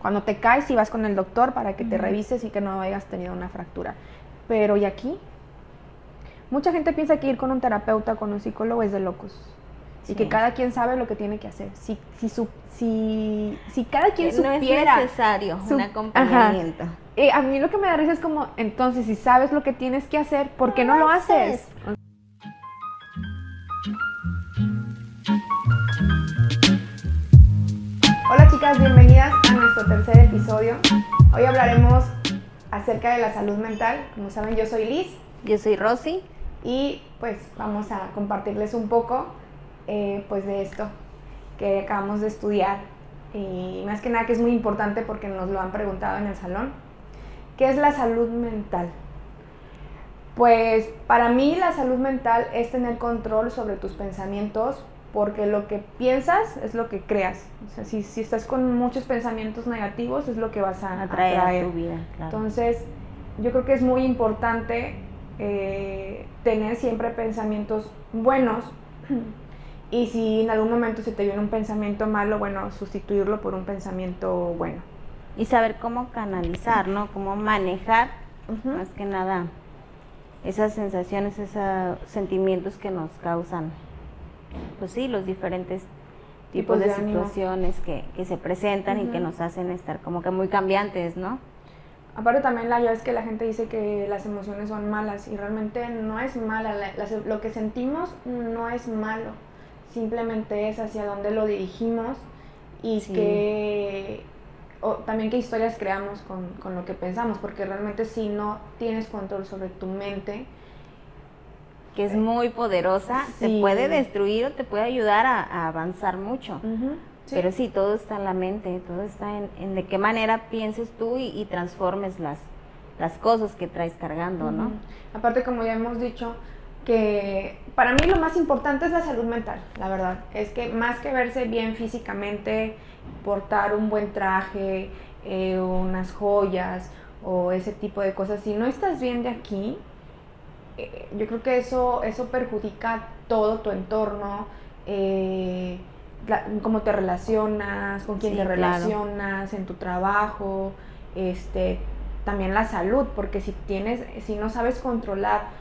Cuando te caes y vas con el doctor para que te revises y que no hayas tenido una fractura. Pero ¿y aquí? Mucha gente piensa que ir con un terapeuta, con un psicólogo es de locos. Y que cada quien sabe lo que tiene que hacer. Si, si, su, si, si cada quien supiera... No es necesario un acompañamiento. Eh, a mí lo que me da risa es como, entonces, si sabes lo que tienes que hacer, ¿por qué no, lo haces? Hola chicas, bienvenidas a nuestro tercer episodio. Hoy hablaremos acerca de la salud mental. Como saben, yo soy Liz. Yo soy Rosy. Y pues vamos a compartirles un poco eh, pues de esto que acabamos de estudiar y más que nada que es muy importante porque nos lo han preguntado en el salón. ¿Qué es la salud mental? Pues para mí la salud mental es tener control sobre tus pensamientos porque lo que piensas es lo que creas. O sea, si, si estás con muchos pensamientos negativos es lo que vas a atraer, a tu vida. Entonces, yo creo que es muy importante eh, tener siempre pensamientos buenos y si en algún momento se te viene un pensamiento malo, bueno, sustituirlo por un pensamiento bueno. Y saber cómo canalizar, ¿no? Cómo manejar, más que nada, esas sensaciones, esos sentimientos que nos causan, pues sí, los diferentes tipos, de, situaciones que, se presentan y que nos hacen estar como que muy cambiantes, ¿no? Aparte también la ya es que la gente dice que las emociones son malas y realmente no es mala, lo que sentimos no es malo simplemente es hacia dónde lo dirigimos y que también qué historias creamos con, lo que pensamos, porque realmente si no tienes control sobre tu mente, que es muy poderosa, te puede destruir o te puede ayudar a, avanzar mucho. Pero sí, todo está en la mente, todo está en, de qué manera pienses tú y, transformes las, las cosas que traes cargando, ¿no? Aparte, como ya hemos dicho, que para mí lo más importante es la salud mental, la verdad. Es que más que verse bien físicamente, portar un buen traje, eh, unas joyas o ese tipo de cosas, si no estás bien de aquí, eh, yo creo que eso, eso perjudica todo tu entorno, eh, cómo te relacionas, con quién te relacionas, en tu trabajo, este, también la salud, porque si tienes, si no sabes controlar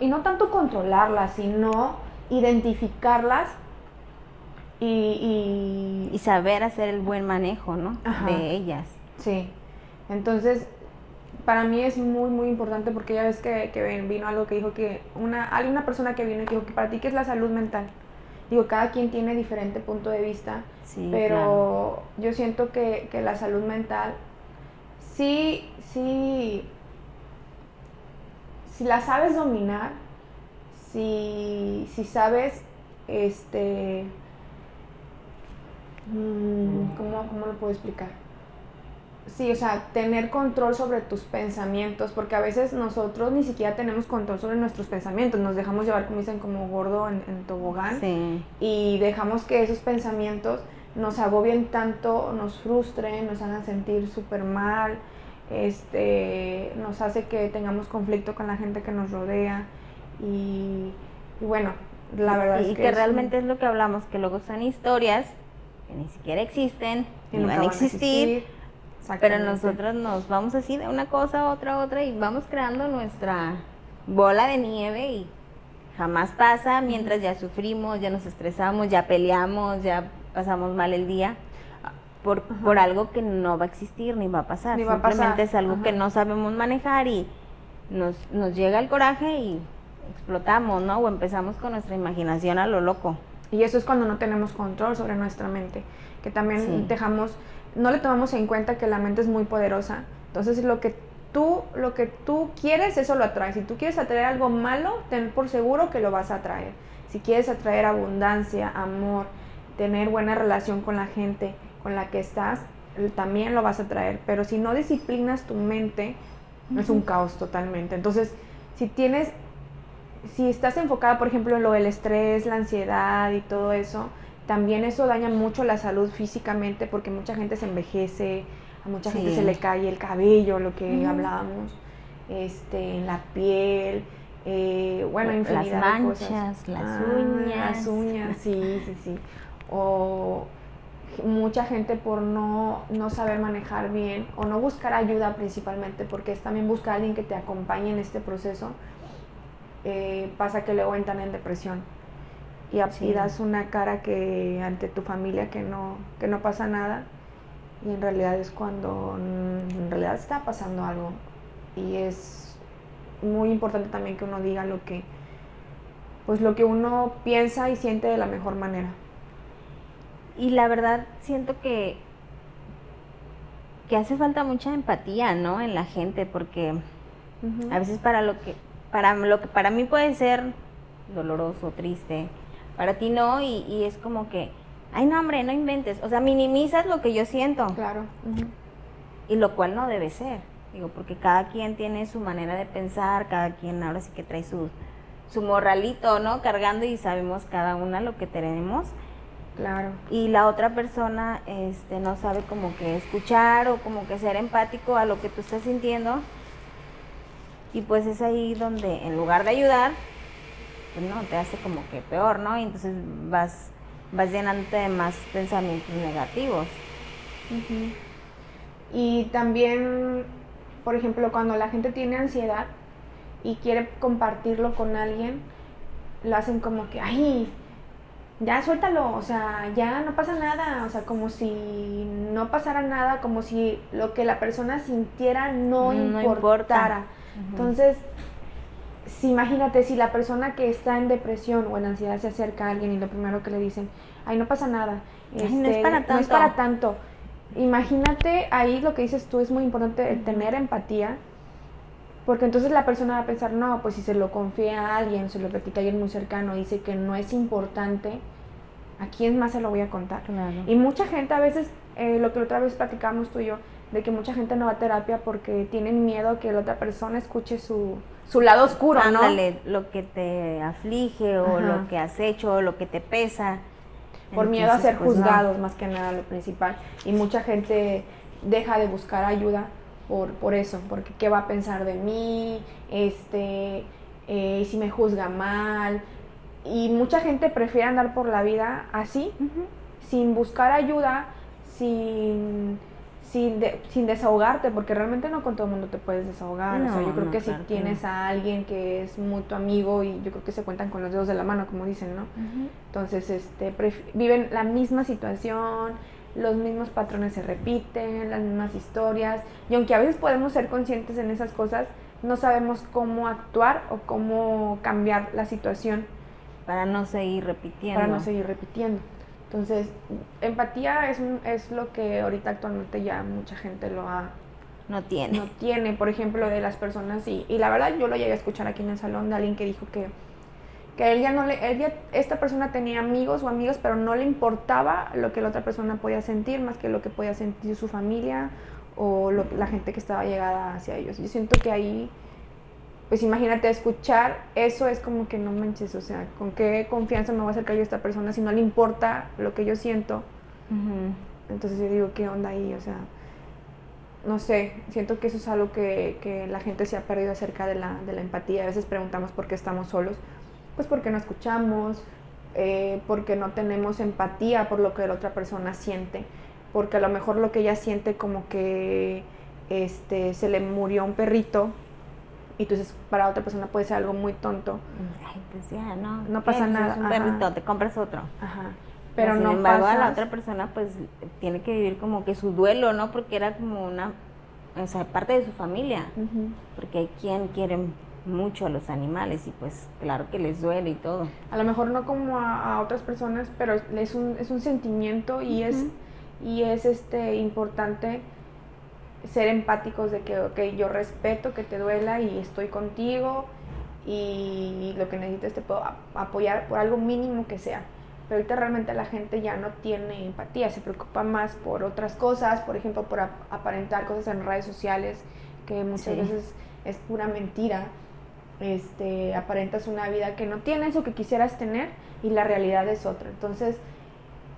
y no tanto controlarlas, sino identificarlas y, y, saber hacer el buen manejo, ¿no? De ellas. Sí. Entonces, para mí es muy, muy importante porque ya ves que, que vino algo que dijo que una, hay una persona que vino y dijo que para ti, ¿qué es la salud mental? Digo, cada quien tiene diferente punto de vista, sí, pero yo siento que, que la salud mental sí, sí si la sabes dominar, si, sabes, este, mm, ¿cómo, ¿cómo, lo puedo explicar? Sí, o sea, tener control sobre tus pensamientos, porque a veces nosotros ni siquiera tenemos control sobre nuestros pensamientos, nos dejamos llevar, como dicen, como gordo en, en tobogán, y dejamos que esos pensamientos nos agobien tanto, nos frustren, nos hagan sentir súper mal, este, nos hace que tengamos conflicto con la gente que nos rodea. Y, bueno, la verdad y, es que, que realmente es, lo que hablamos, que luego son historias que ni siquiera existen, ni van a existir, pero nosotros nos vamos así de una cosa a otra a otra y vamos creando nuestra bola de nieve y jamás pasa mientras ya sufrimos, ya nos estresamos, ya peleamos, ya pasamos mal el día por, por algo que no va a existir ni va a pasar. Simplemente es algo que no sabemos manejar y nos, nos llega el coraje y explotamos, ¿no? O empezamos con nuestra imaginación a lo loco. Y eso es cuando no tenemos control sobre nuestra mente, que también dejamos, no le tomamos en cuenta que la mente es muy poderosa. Entonces lo que tú, lo que tú quieres, eso lo atraes. Si tú quieres atraer algo malo, ten por seguro que lo vas a atraer. Si quieres atraer abundancia, amor, tener buena relación con la gente, con la que estás, también lo vas a traer. Pero si no disciplinas tu mente, es un caos totalmente. Entonces, si tienes, si estás enfocada, por ejemplo, en lo del estrés, la ansiedad y todo eso, también eso daña mucho la salud físicamente porque mucha gente se envejece, a mucha gente se le cae el cabello, lo que hablábamos, este, en la piel, eh, bueno, infinidad las manchas, las ah, uñas. Las uñas, sí, sí, sí. O mucha gente por no, no saber manejar bien o no buscar ayuda principalmente, porque es también buscar a alguien que te acompañe en este proceso, eh, pasa que luego entran en depresión y, sí. das una cara que ante tu familia que no, que no pasa nada y en realidad es cuando en realidad está pasando algo y es muy importante también que uno diga lo que pues lo que uno piensa y siente de la mejor manera. Y la verdad siento que que hace falta mucha empatía, ¿no? En la gente porque a veces para lo que para lo que para mí puede ser doloroso, triste, para ti no y, y es como que ay no hombre, no inventes, o sea, minimizas lo que yo siento. Claro. Y lo cual no debe ser, digo, porque cada quien tiene su manera de pensar, cada quien ahora sí que trae su, su morralito, ¿no? Cargando y sabemos cada una lo que tenemos. Claro. Y la otra persona este, no sabe como que escuchar o como que ser empático a lo que tú estás sintiendo. Y pues es ahí donde en lugar de ayudar, pues no, te hace como que peor, ¿no? Y entonces vas vas llenándote de más pensamientos negativos. Y también, por ejemplo, cuando la gente tiene ansiedad y quiere compartirlo con alguien, lo hacen como que, ay, ya suéltalo, o sea, ya no pasa nada, o sea, como si no pasara nada, como si lo que la persona sintiera no, importara. Entonces, si imagínate, si la persona que está en depresión o en ansiedad se acerca a alguien y lo primero que le dicen, ay, no pasa nada, no, es este, para tanto. no es para tanto. Imagínate, ahí lo que dices tú es muy importante tener empatía, porque entonces la persona va a pensar, no, pues si se lo confía a alguien, se lo platica a alguien muy cercano, dice que no es importante, ¿a quién más se lo voy a contar? Y mucha gente a veces, eh, lo que otra vez platicamos tú y yo, de que mucha gente no va a terapia porque tienen miedo que la otra persona escuche su, su lado oscuro, Ándale, lo que te aflige o lo que has hecho o lo que te pesa. Por miedo a ser pues, juzgados, más que nada, lo principal. Y mucha gente deja de buscar ayuda por, por eso, porque qué va a pensar de mí, este, eh, si me juzga mal. Y mucha gente prefiere andar por la vida así, sin buscar ayuda, sin sin, sin desahogarte, porque realmente no con todo el mundo te puedes desahogar. o sea, yo creo que si tienes a alguien que es muy tu amigo y yo creo que se cuentan con los dedos de la mano, como dicen, ¿no? Entonces, este, viven la misma situación, los mismos patrones se repiten, las mismas historias, y aunque a veces podemos ser conscientes en esas cosas, no sabemos cómo actuar o cómo cambiar la situación. Para no seguir repitiendo. Para no seguir repitiendo. Entonces, empatía es, es lo que ahorita actualmente ya mucha gente lo ha... No tiene. No tiene, por ejemplo, de las personas, y, y la verdad yo lo llegué a escuchar aquí en el salón de alguien que dijo que, que él ya no le, él esta persona tenía amigos o amigas, pero no le importaba lo que la otra persona podía sentir, más que lo que podía sentir su familia o la gente que estaba llegada hacia ellos. Yo siento que ahí pues imagínate escuchar eso es como que no manches, o sea, con qué confianza me voy a acercar yo a esta persona si no le importa lo que yo siento. Entonces yo digo, ¿qué onda ahí? O sea, no sé, siento que eso es algo que, que la gente se ha perdido acerca de la, de la, empatía. A veces preguntamos por qué estamos solos, pues porque no escuchamos, eh, porque no tenemos empatía por lo que la otra persona siente, porque a lo mejor lo que ella siente como que este, se le murió un perrito y entonces para otra persona puede ser algo muy tonto. Ay, pues ya, no. No pasa pues nada. Es un perrito, te compras otro. Ajá. Pero no sin embargo, a la otra persona pues tiene que vivir como que su duelo, ¿no? Porque era como una, o sea, parte de su familia. Porque hay quien quiere mucho a los animales y pues claro que les duele y todo. A lo mejor no como a, otras personas, pero es un, es un sentimiento y es y es este importante ser empáticos de que, ok, yo respeto que te duela y estoy contigo y lo que necesites te puedo apoyar por algo mínimo que sea. Pero ahorita realmente la gente ya no tiene empatía, se preocupa más por otras cosas, por ejemplo, por aparentar cosas en redes sociales, que muchas veces es pura mentira. Este, aparentas una vida que no tienes o que quisieras tener y la realidad es otra. Entonces,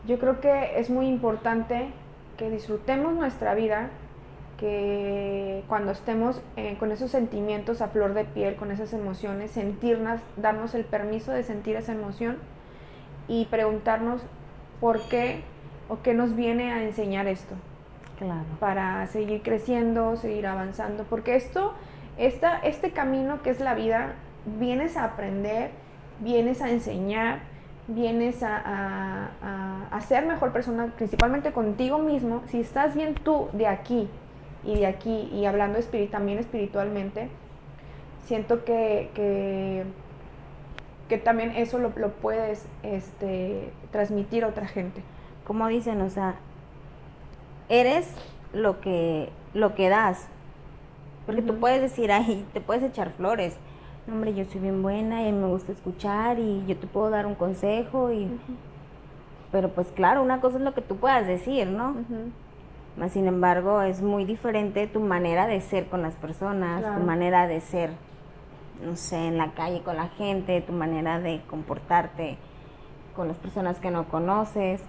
yo creo que es muy importante que disfrutemos nuestra vida, que cuando estemos eh, con esos sentimientos a flor de piel, con esas emociones, sentirnos, darnos el permiso de sentir esa emoción y preguntarnos por qué o qué nos viene a enseñar esto. Claro. Para seguir creciendo, seguir avanzando, porque esto, esta, este camino que es la vida, vienes a aprender, vienes a enseñar, vienes a, a, ser mejor persona, principalmente contigo mismo, si estás bien tú de aquí y de aquí, y hablando también espiritualmente, siento que, que, también eso lo, puedes este, transmitir a otra gente. Como dicen, o sea, eres lo que, lo que das. Porque tú puedes decir, ay, te puedes echar flores, hombre, yo soy bien buena y me gusta escuchar y yo te puedo dar un consejo y... Pero pues claro, una cosa es lo que tú puedas decir, ¿no? Sin embargo, es muy diferente tu manera de ser con las personas, tu manera de ser, no sé, en la calle con la gente, tu manera de comportarte con las personas que no conoces.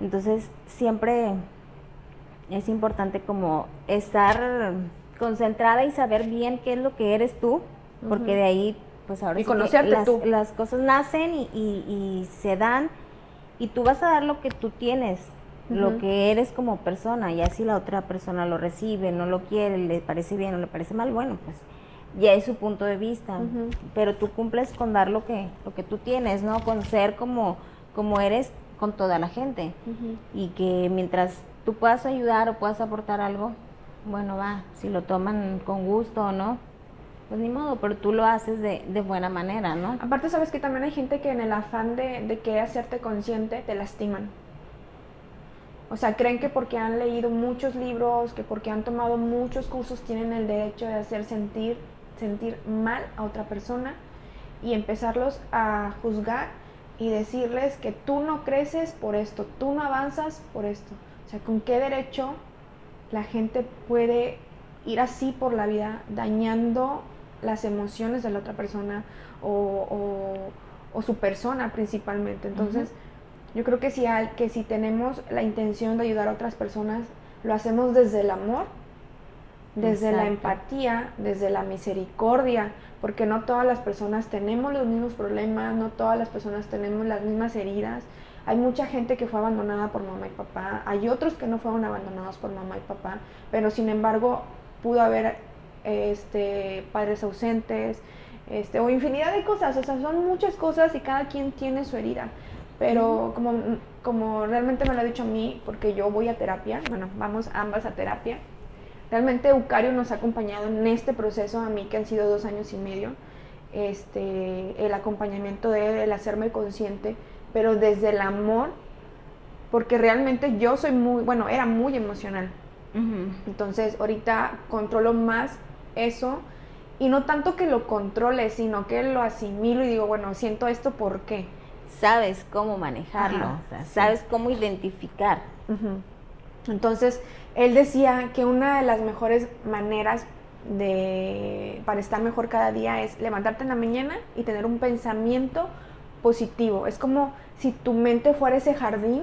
Entonces, siempre es importante como estar concentrada y saber bien qué es lo que eres tú porque de ahí, pues ahora sí las, las, cosas nacen y, se dan y tú vas a dar lo que tú tienes, lo que eres como persona, y así la otra persona lo recibe, no lo quiere, le parece bien o le parece mal, bueno, pues ya es su punto de vista, pero tú cumples con dar lo que, lo que tú tienes, ¿no? Con ser como, como eres con toda la gente y que mientras tú puedas ayudar o puedas aportar algo, bueno, va, si lo toman con gusto o no, pues ni modo, pero tú lo haces de, de, buena manera, ¿no? Aparte, sabes que también hay gente que en el afán de, de querer hacerte consciente te lastiman. O sea, creen que porque han leído muchos libros, que porque han tomado muchos cursos, tienen el derecho de hacer sentir, sentir mal a otra persona y empezarlos a juzgar y decirles que tú no creces por esto, tú no avanzas por esto. O sea, ¿con qué derecho la gente puede ir así por la vida dañando las emociones de la otra persona o, su persona principalmente. Entonces, yo creo que si, que si tenemos la intención de ayudar a otras personas, lo hacemos desde el amor, desde la empatía, desde la misericordia, porque no todas las personas tenemos los mismos problemas, no todas las personas tenemos las mismas heridas. Hay mucha gente que fue abandonada por mamá y papá, hay otros que no fueron abandonados por mamá y papá, pero sin embargo pudo haber este, padres ausentes, este, o infinidad de cosas, o sea, son muchas cosas y cada quien tiene su herida. Pero como, como realmente me lo ha dicho a mí, porque yo voy a terapia, bueno, vamos ambas a terapia, realmente Eucario nos ha acompañado en este proceso, a mí que han sido dos años y medio, este, el acompañamiento de él, el hacerme consciente, pero desde el amor, porque realmente yo soy muy, bueno, era muy emocional. Entonces, ahorita controlo más eso y no tanto que lo controle, sino que lo asimilo y digo, bueno, siento esto, ¿por qué? Sabes cómo manejarlo, sabes cómo identificar. Entonces, él decía que una de las mejores maneras de, para estar mejor cada día es levantarte en la mañana y tener un pensamiento positivo. Es como si tu mente fuera ese jardín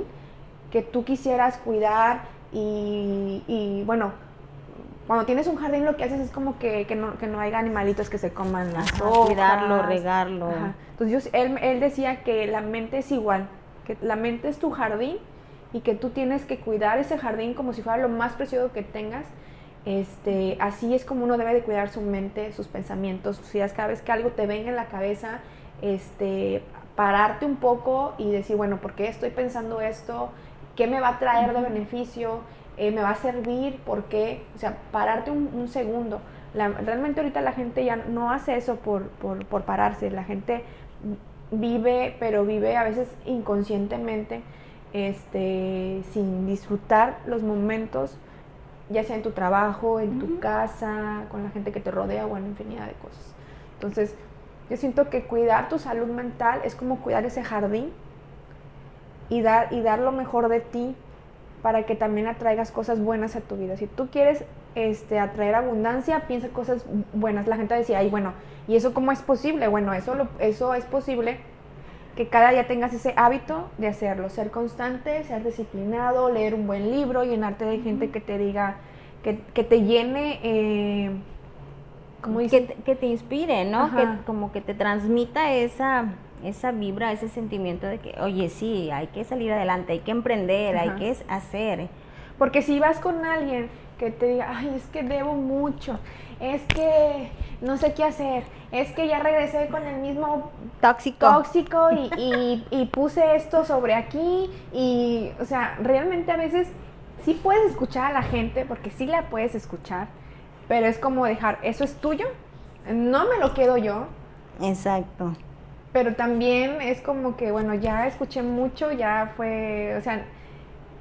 que tú quisieras cuidar y, y bueno, cuando tienes un jardín lo que haces es como que, que, no, que no haya animalitos que se coman las hojas. Cuidarlo, regarlo. Entonces él, él decía que la mente es igual, que la mente es tu jardín y que tú tienes que cuidar ese jardín como si fuera lo más precioso que tengas. Este, así es como uno debe de cuidar su mente, sus pensamientos, sus ideas. Cada vez que algo te venga en la cabeza, este, pararte un poco y decir, bueno, ¿por qué estoy pensando esto? ¿Qué me va a traer de beneficio? Eh, me va a servir, ¿por qué? O sea, pararte un, segundo. realmente ahorita la gente ya no hace eso por, por, pararse, la gente vive, pero vive a veces inconscientemente, este, sin disfrutar los momentos, ya sea en tu trabajo, en tu casa, con la gente que te rodea o en infinidad de cosas. Entonces, yo siento que cuidar tu salud mental es como cuidar ese jardín y dar, y dar lo mejor de ti para que también atraigas cosas buenas a tu vida. Si tú quieres este, atraer abundancia, piensa cosas buenas. La gente decía, ay, bueno, ¿y eso cómo es posible? Bueno, eso, lo, eso es posible que cada día tengas ese hábito de hacerlo, ser constante, ser disciplinado, leer un buen libro, llenarte de gente que te diga, que, que te llene, eh, como que, que, te inspire, ¿no? Que como que te transmita esa, esa vibra, ese sentimiento de que, oye, sí, hay que salir adelante, hay que emprender, hay que hacer. Porque si vas con alguien que te diga, ay, es que debo mucho, es que no sé qué hacer, es que ya regresé con el mismo tóxico, tóxico y, y, puse esto sobre aquí y, o sea, realmente a veces sí puedes escuchar a la gente, porque sí la puedes escuchar, pero es como dejar, eso es tuyo, no me lo quedo yo. Exacto. Pero también es como que, bueno, ya escuché mucho, ya fue, o sea,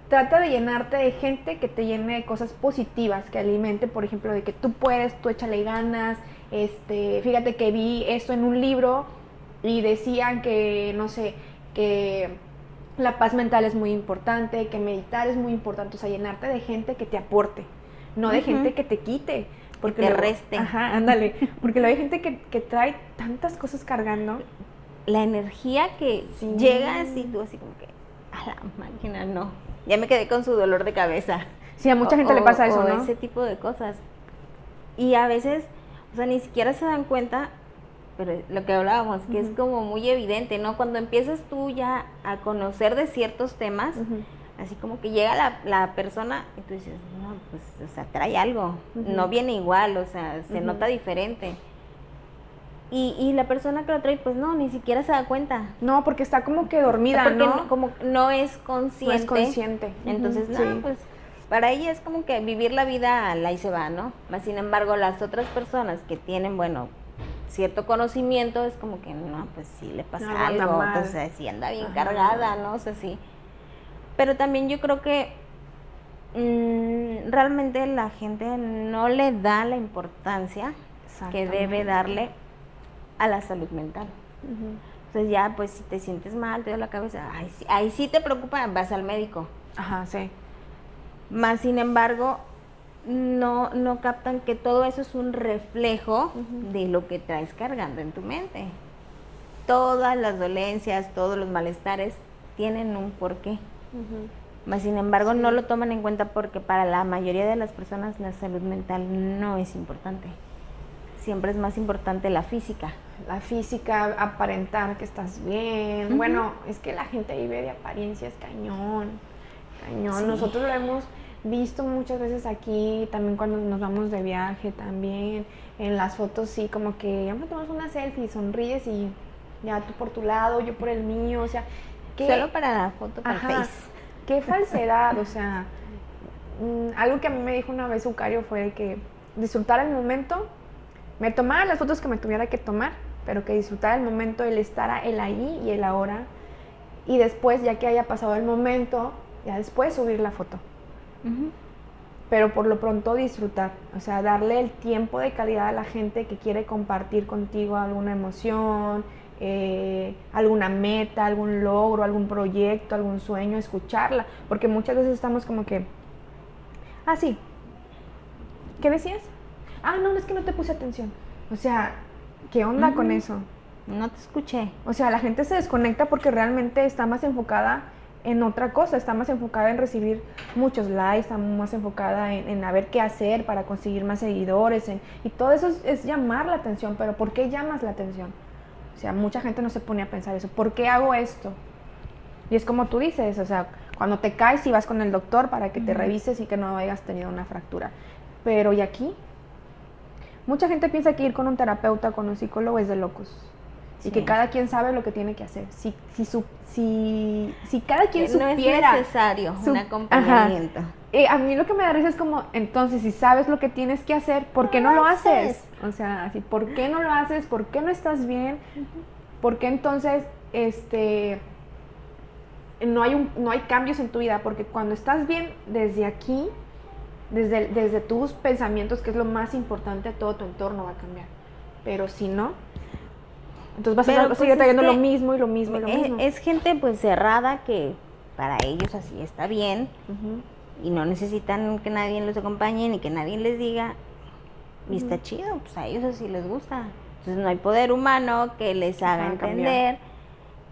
trata de llenarte de gente que te llene de cosas positivas, que alimente, por ejemplo, de que tú puedes, tú échale ganas. Este, fíjate que vi esto en un libro y decían que, no sé, que la paz mental es muy importante, que meditar es muy importante, o sea, llenarte de gente que te aporte, no de gente que te quite. Porque te reste. Ajá, ándale. Porque luego hay gente que, que, trae tantas cosas cargando. La energía que llega así, tú así como que, a la máquina, no ya me quedé con su dolor de cabeza. Sí, a mucha gente le pasa eso, ¿no? ese tipo de cosas. Y a veces, o sea, ni siquiera se dan cuenta, pero lo que hablábamos, que es como muy evidente, ¿no? Cuando empiezas tú ya a conocer de ciertos temas, así como que llega la, la, persona y tú dices, no, pues, o sea, trae algo, no viene igual, o sea, se nota diferente. Y, y, la persona que lo trae, pues no, ni siquiera se da cuenta. No, porque está como que dormida, porque ¿no? Como no es consciente. No es consciente. Entonces, no, pues para ella es como que vivir la vida la y se va, ¿no? Más sin embargo, las otras personas que tienen, bueno, cierto conocimiento, es como que, no, pues sí le pasa algo, entonces sí anda bien cargada, ¿no? O sea, sí. Pero también yo creo que mm, realmente la gente no le da la importancia que debe darle a la salud mental. Entonces ya, pues si te sientes mal, te da la cabeza, ahí, sí te preocupa, vas al médico. Ajá, sí. Más sin embargo, no, no captan que todo eso es un reflejo de lo que traes cargando en tu mente. Todas las dolencias, todos los malestares tienen un porqué. Más sin embargo, no lo toman en cuenta porque para la mayoría de las personas la salud mental no es importante. Siempre es más importante la física la física, aparentar que estás bien. Bueno, es que la gente vive de apariencias cañón, cañón. Nosotros lo hemos visto muchas veces aquí, también cuando nos vamos de viaje, también en las fotos, sí, como que ya me tomas una selfie, sonríes y ya tú por tu lado, yo por el mío, o sea, que, solo para la foto para Face. Qué falsedad, o sea, mm, algo que a mí me dijo una vez Ucario fue que disfrutar el momento, me tomara las fotos que me tuviera que tomar, pero que disfrutar el momento, el estar el ahí y el ahora. Y después, ya que haya pasado el momento, ya después subir la foto. Pero por lo pronto disfrutar, o sea, darle el tiempo de calidad a la gente que quiere compartir contigo alguna emoción, eh, alguna meta, algún logro, algún proyecto, algún sueño, escucharla. Porque muchas veces estamos como que, ah, sí, ¿qué decías? Ah, no, es que no te puse atención. O sea, ¿Qué onda con eso? No te escuché. O sea, la gente se desconecta porque realmente está más enfocada en otra cosa, está más enfocada en recibir muchos likes, está más enfocada en, en a ver qué hacer para conseguir más seguidores, y todo eso es, llamar la atención, pero ¿por qué llamas la atención? O sea, mucha gente no se pone a pensar eso, ¿por qué hago esto? Y es como tú dices, o sea, cuando te caes y vas con el doctor para que te revises y que no hayas tenido una fractura, pero ¿y aquí? Mucha gente piensa que ir con un terapeuta, con un psicólogo es de locos. Y que cada quien sabe lo que tiene que hacer. Si, si, su, si, si cada quien no supiera... es necesario un acompañamiento. a mí lo que me da risa es como, entonces, si sabes lo que tienes que hacer, ¿por qué no, lo haces? O sea, así, ¿por qué no lo haces? ¿Por qué no estás bien? ¿Por qué entonces, este... No hay, un, no hay cambios en tu vida, porque cuando estás bien desde aquí, desde, desde tus pensamientos, que es lo más importante, todo tu entorno va a cambiar. Pero si no, entonces vas a pues, seguir trayendo lo mismo y lo mismo y lo es, mismo. Es gente pues cerrada que para ellos así está bien y no necesitan que nadie los acompañe ni que nadie les diga y está chido, pues a ellos así les gusta. Entonces no hay poder humano que les haga entender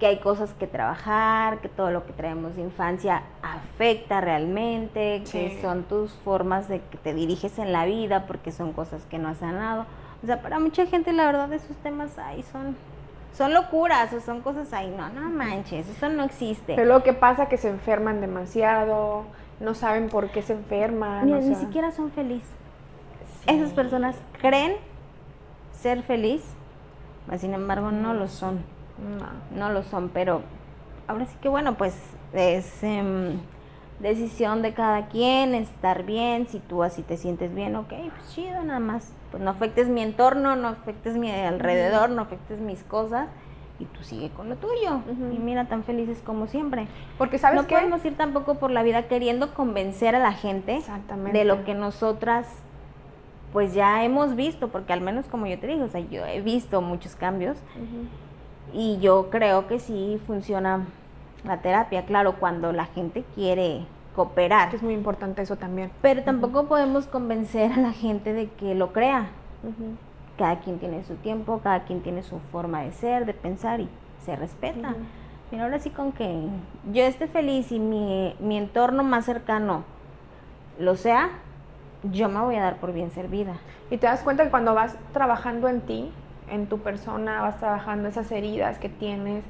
que hay cosas que trabajar, que todo lo que traemos de infancia afecta realmente, que son tus formas de que te diriges en la vida porque son cosas que no has sanado. O sea, para mucha gente la verdad esos temas ahí son son locuras o son cosas ahí, no, no manches, eso no existe. Pero lo que pasa es que se enferman demasiado, no saben por qué se enferman. Ni, ni siquiera son felices. Esas personas creen ser feliz, sin embargo no lo son. No, no lo son, pero ahora sí que bueno, pues es em, decisión de cada quien estar bien, si tú así te sientes bien, ok, pues chido, nada más. Pues no afectes mi entorno, no afectes mi alrededor, no afectes mis cosas y tú sigue con lo tuyo. Y mira, tan felices como siempre. Porque sabes no podemos ir tampoco por la vida queriendo convencer a la gente de lo que nosotras pues ya hemos visto, porque al menos como yo te digo, o sea, yo he visto muchos cambios y yo creo que sí funciona la terapia, claro, cuando la gente quiere cooperar. Es muy importante eso también. Pero tampoco podemos convencer a la gente de que lo crea. Cada quien tiene su tiempo, cada quien tiene su forma de ser, de pensar y se respeta. Pero ahora sí con que yo esté feliz y mi, mi entorno más cercano lo sea, yo me voy a dar por bien servida. Y te das cuenta que cuando vas trabajando en ti, en tu persona, vas trabajando esas heridas que tienes,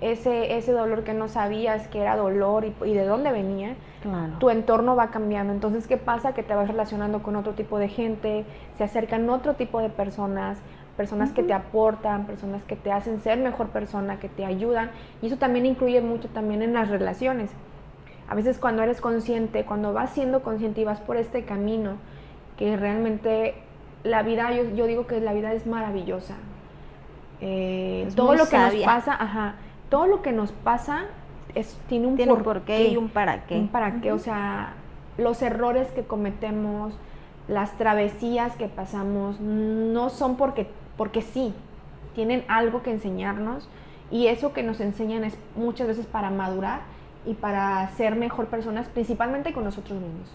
ese, ese dolor que no sabías que era dolor y, de dónde venía, tu entorno va cambiando. Entonces, ¿qué pasa? Que te vas relacionando con otro tipo de gente, se acercan otro tipo de personas, personas que te aportan, personas que te hacen ser mejor persona, que te ayudan. Y eso también incluye mucho también en las relaciones. A veces cuando eres consciente, cuando vas siendo consciente y vas por este camino, que realmente la vida, yo, yo digo que la vida es maravillosa. Eh, todo lo que nos pasa, ajá, todo lo que nos pasa es, tiene un, por, qué y un para qué. Un para qué, o sea, los errores que cometemos, las travesías que pasamos, no son porque, porque sí, tienen algo que enseñarnos y eso que nos enseñan es muchas veces para madurar y para ser mejor personas, principalmente con nosotros mismos.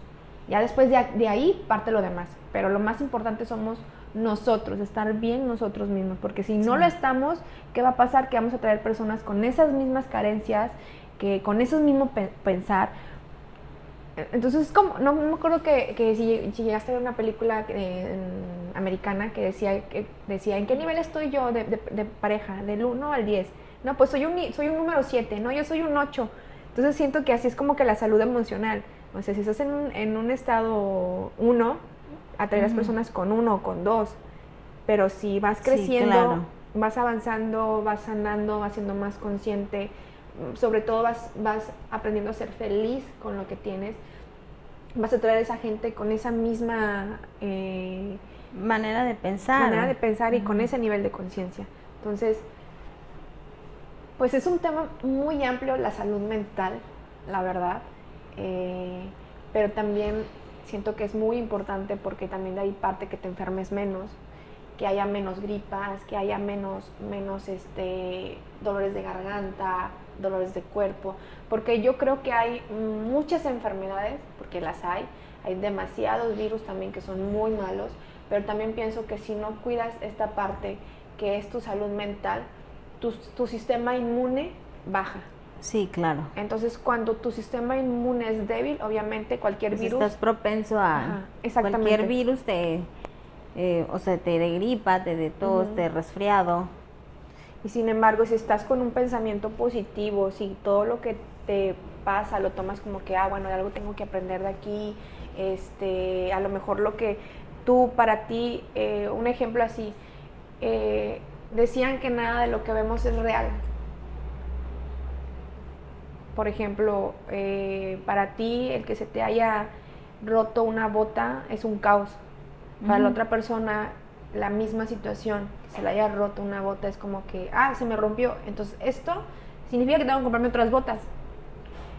Ya después de, de ahí parte lo demás, pero lo más importante somos nosotros, estar bien nosotros mismos, porque si no lo estamos, ¿qué va a pasar? Que vamos a traer personas con esas mismas carencias, que con esos mismos pensar. Entonces, es como, no, me acuerdo que, que si, llegaste a ver una película eh, americana que decía, que decía, ¿en qué nivel estoy yo de, de, pareja? Del 1 al 10. No, pues soy un, soy un número 7, no, yo soy un 8. Entonces siento que así es como que la salud emocional. O sea, si estás en un, en un estado 1, atraer a las personas con uno o con dos. Pero si vas creciendo, vas avanzando, vas sanando, vas siendo más consciente, sobre todo vas, vas aprendiendo a ser feliz con lo que tienes, vas a traer a esa gente con esa misma eh, manera de pensar. Manera de pensar y con ese nivel de conciencia. Entonces, pues es un tema muy amplio la salud mental, la verdad. Eh, pero también siento que es muy importante porque también de parte que te enfermes menos, que haya menos gripas, que haya menos, menos este, dolores de garganta, dolores de cuerpo, porque yo creo que hay muchas enfermedades, porque las hay, hay demasiados virus también que son muy malos, pero también pienso que si no cuidas esta parte que es tu salud mental, tu sistema inmune baja. Sí, claro. Entonces, cuando tu sistema inmune es débil, obviamente cualquier pues virus... Estás propenso a... Cualquier virus te... Eh, o sea, te de gripa, te de tos, te resfriado. Y sin embargo, si estás con un pensamiento positivo, si todo lo que te pasa lo tomas como que, ah, bueno, algo tengo que aprender de aquí, este, a lo mejor lo que tú, para ti, eh, un ejemplo así, eh, decían que nada de lo que vemos es real, por ejemplo, eh, para ti el que se te haya roto una bota es un caos. Para la otra persona, la misma situación, que se le haya roto una bota es como que, ah, se me rompió. Entonces, esto significa que tengo que comprarme otras botas.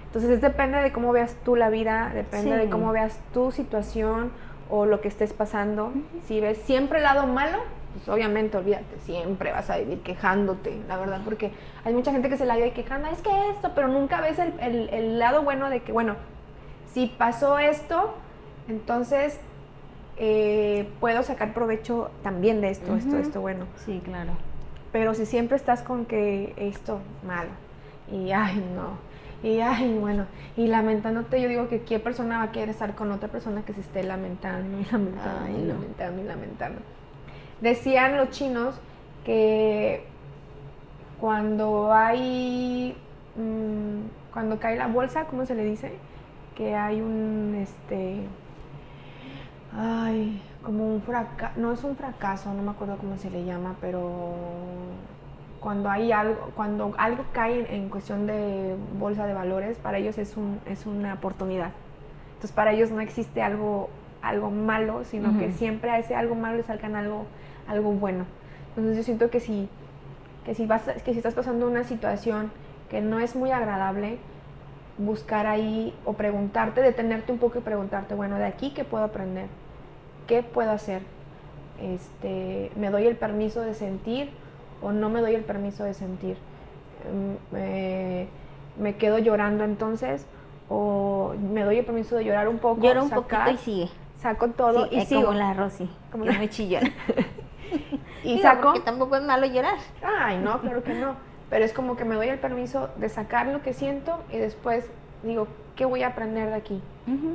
Entonces, depende de cómo veas tú la vida, depende de cómo veas tu situación o lo que estés pasando. Si ves siempre el lado malo, pues obviamente olvídate, siempre vas a vivir quejándote, la verdad, porque hay mucha gente que se la vive quejando, es que esto, pero nunca ves el, lado bueno de que, bueno, si pasó esto, entonces eh, puedo sacar provecho también de esto, esto, esto bueno. Sí, claro. Pero si siempre estás con que esto malo, y ay, no, y ay, bueno, y lamentándote, yo digo que qué persona va a querer estar con otra persona que se esté lamentando y lamentando y lamentando y lamentando. Decían los chinos que cuando hay, mm, cuando cae la bolsa, ¿cómo se le dice? Que hay un, este, ay, como un fracaso, no es un fracaso, no me acuerdo cómo se le llama, pero cuando hay algo, cuando algo cae en cuestión de bolsa de valores, para ellos es, un, es una oportunidad. Entonces para ellos no existe algo, algo malo, sino que siempre a ese algo malo le salgan algo, algo bueno. Entonces yo siento que si, que si, vas, que si estás pasando una situación que no es muy agradable, buscar ahí o preguntarte, detenerte un poco y preguntarte, bueno, de aquí qué puedo aprender, qué puedo hacer, este, me doy el permiso de sentir o no me doy el permiso de sentir, mm, me quedo llorando entonces o me doy el permiso de llorar un poco, lloro un poquito y sigue, saco todo y sigo. como la Rosy, como que me chillona. y saco. Que tampoco es malo llorar. Ay, no, claro que no. Pero es como que me doy el permiso de sacar lo que siento y después digo, ¿qué voy a aprender de aquí?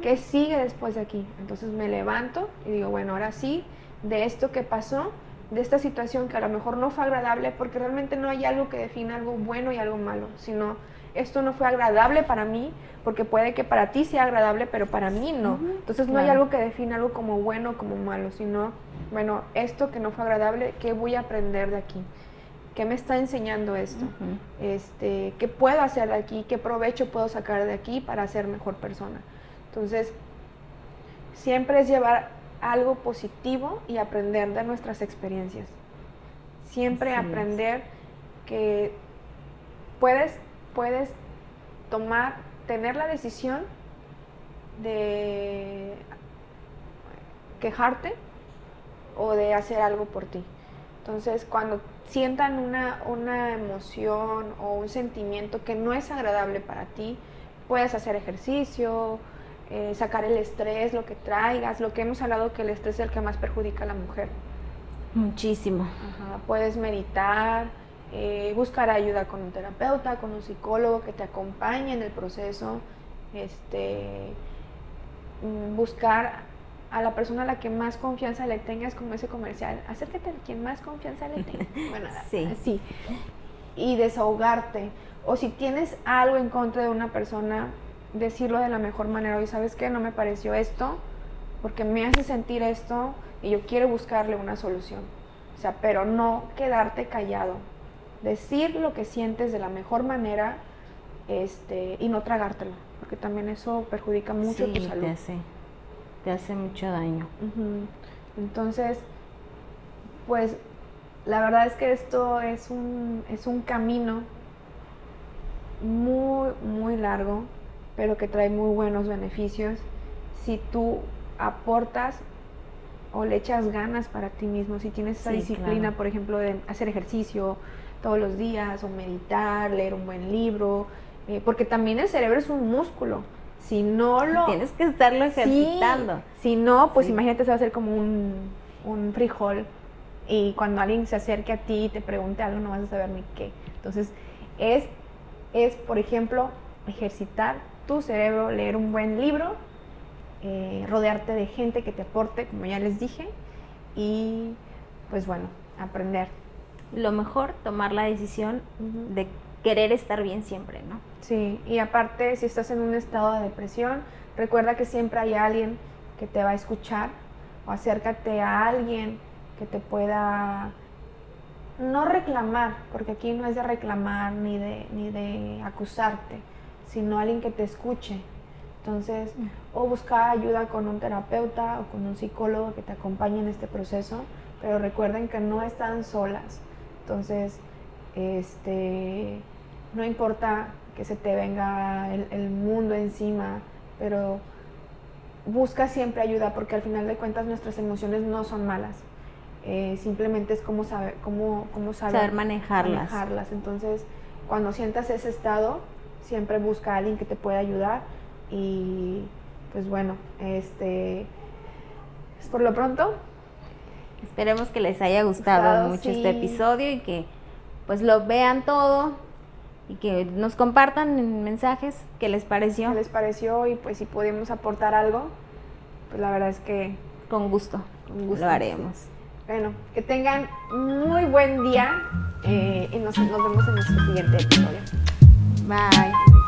¿Qué sigue después de aquí? Entonces me levanto y digo, bueno, ahora sí, de esto que pasó, de esta situación que a lo mejor no fue agradable, porque realmente no hay algo que defina algo bueno y algo malo, sino esto no fue agradable para mí, porque puede que para ti sea agradable, pero para mí no. Entonces no hay algo que defina algo como bueno o como malo, sino, bueno, esto que no fue agradable, ¿qué voy a aprender de aquí? ¿Qué me está enseñando esto? este, ¿Qué puedo hacer de aquí? ¿Qué provecho puedo sacar de aquí para ser mejor persona? Entonces, siempre es llevar algo positivo y aprender de nuestras experiencias. Siempre aprender que puedes, puedes tomar, tener la decisión de quejarte o de hacer algo por ti. Entonces, cuando sientan una, una emoción o un sentimiento que no es agradable para ti, puedes hacer ejercicio, eh, sacar el estrés, lo que traigas, lo que hemos hablado que el estrés es el que más perjudica a la mujer. Muchísimo. Puedes meditar, eh, buscar ayuda con un terapeuta, con un psicólogo que te acompañe en el proceso, este, mm, buscar a la persona a la que más confianza le tengas, como ese comercial, acércate a quien más confianza le tengas. Bueno, sí. sí. Y desahogarte. O si tienes algo en contra de una persona, decirlo de la mejor manera. Y sabes qué, no me pareció esto, porque me hace sentir esto y yo quiero buscarle una solución. O sea, pero no quedarte callado. Decir lo que sientes de la mejor manera este, y no tragártelo, porque también eso perjudica mucho tu salud. te hace mucho daño. Entonces, pues la verdad es que esto es un, es un camino muy, muy largo, pero que trae muy buenos beneficios. Si tú aportas o le echas ganas para ti mismo, si tienes esa disciplina, por ejemplo, de hacer ejercicio todos los días o meditar, leer un buen libro, eh, porque también el cerebro es un músculo. Si no lo... Tienes que estarlo ejercitando. si no, pues imagínate, se va a hacer como un, un frijol y cuando alguien se acerque a ti y te pregunte algo no vas a saber ni qué. Entonces, es, es por ejemplo, ejercitar tu cerebro, leer un buen libro, eh, rodearte de gente que te aporte, como ya les dije, y pues bueno, aprender. Lo mejor, tomar la decisión de querer estar bien siempre, ¿no? Sí, y aparte, si estás en un estado de depresión, recuerda que siempre hay alguien que te va a escuchar o acércate a alguien que te pueda no reclamar, porque aquí no es de reclamar ni de, ni de acusarte, sino alguien que te escuche. Entonces, o buscar ayuda con un terapeuta o con un psicólogo que te acompañe en este proceso, pero recuerden que no están solas. Entonces, este, no importa que se te venga el, mundo encima, pero busca siempre ayuda porque al final de cuentas nuestras emociones no son malas. Eh, simplemente es como saber, cómo, cómo saber, manejarlas. manejarlas. Entonces, cuando sientas ese estado, siempre busca a alguien que te pueda ayudar y pues bueno, este es por lo pronto. Esperemos que les haya gustado, mucho este episodio y que pues lo vean todo, y que nos compartan en mensajes qué les pareció. ¿Qué les pareció? Y pues si pudimos aportar algo, pues la verdad es que... Con gusto, con gusto lo haremos. Bueno, que tengan muy buen día eh, y nos, nos vemos en nuestro siguiente episodio. Bye.